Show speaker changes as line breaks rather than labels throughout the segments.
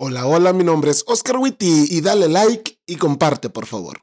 Hola, hola, mi nombre es Oscar Witty y dale like y comparte, por favor.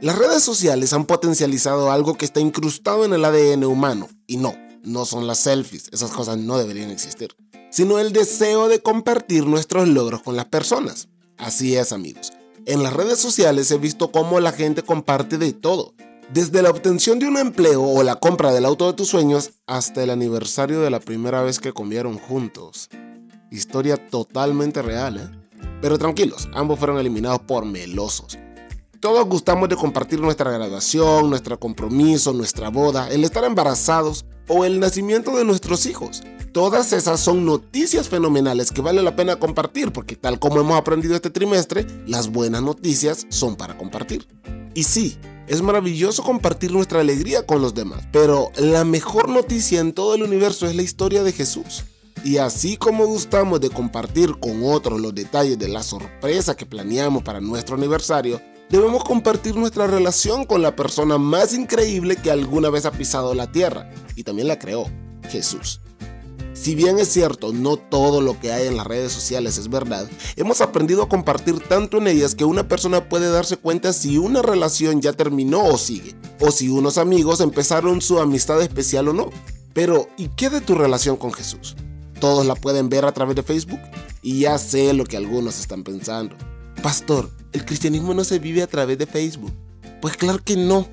Las redes sociales han potencializado algo que está incrustado en el ADN humano. Y no, no son las selfies, esas cosas no deberían existir, sino el deseo de compartir nuestros logros con las personas. Así es, amigos. En las redes sociales he visto cómo la gente comparte de todo, desde la obtención de un empleo o la compra del auto de tus sueños hasta el aniversario de la primera vez que comieron juntos. Historia totalmente real, ¿eh? Pero tranquilos, ambos fueron eliminados por melosos. Todos gustamos de compartir nuestra graduación, nuestro compromiso, nuestra boda, el estar embarazados o el nacimiento de nuestros hijos. Todas esas son noticias fenomenales que vale la pena compartir porque tal como hemos aprendido este trimestre, las buenas noticias son para compartir. Y sí, es maravilloso compartir nuestra alegría con los demás, pero la mejor noticia en todo el universo es la historia de Jesús. Y así como gustamos de compartir con otros los detalles de la sorpresa que planeamos para nuestro aniversario, debemos compartir nuestra relación con la persona más increíble que alguna vez ha pisado la tierra y también la creó, Jesús. Si bien es cierto, no todo lo que hay en las redes sociales es verdad, hemos aprendido a compartir tanto en ellas que una persona puede darse cuenta si una relación ya terminó o sigue, o si unos amigos empezaron su amistad especial o no. Pero, ¿y qué de tu relación con Jesús? Todos la pueden ver a través de Facebook y ya sé lo que algunos están pensando. Pastor, el cristianismo no se vive a través de Facebook. Pues claro que no.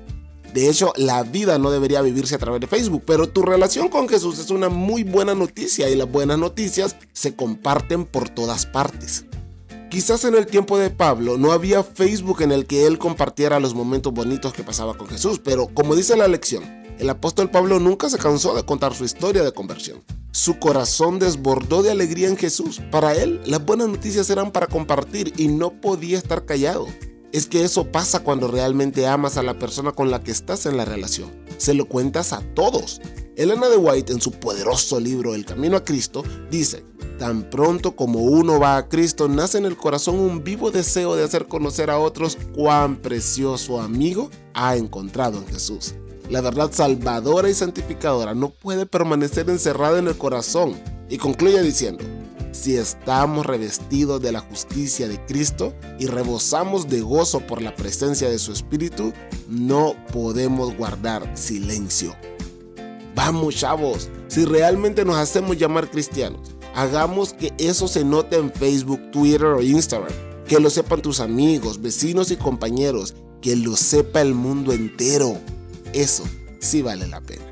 De hecho, la vida no debería vivirse a través de Facebook, pero tu relación con Jesús es una muy buena noticia y las buenas noticias se comparten por todas partes. Quizás en el tiempo de Pablo no había Facebook en el que él compartiera los momentos bonitos que pasaba con Jesús, pero como dice la lección, el apóstol Pablo nunca se cansó de contar su historia de conversión. Su corazón desbordó de alegría en Jesús. Para él, las buenas noticias eran para compartir y no podía estar callado es que eso pasa cuando realmente amas a la persona con la que estás en la relación. Se lo cuentas a todos. Elena de White en su poderoso libro El Camino a Cristo dice, tan pronto como uno va a Cristo, nace en el corazón un vivo deseo de hacer conocer a otros cuán precioso amigo ha encontrado en Jesús. La verdad salvadora y santificadora no puede permanecer encerrada en el corazón. Y concluye diciendo, si estamos revestidos de la justicia de Cristo y rebosamos de gozo por la presencia de su Espíritu, no podemos guardar silencio. Vamos chavos, si realmente nos hacemos llamar cristianos, hagamos que eso se note en Facebook, Twitter o Instagram, que lo sepan tus amigos, vecinos y compañeros, que lo sepa el mundo entero. Eso sí vale la pena.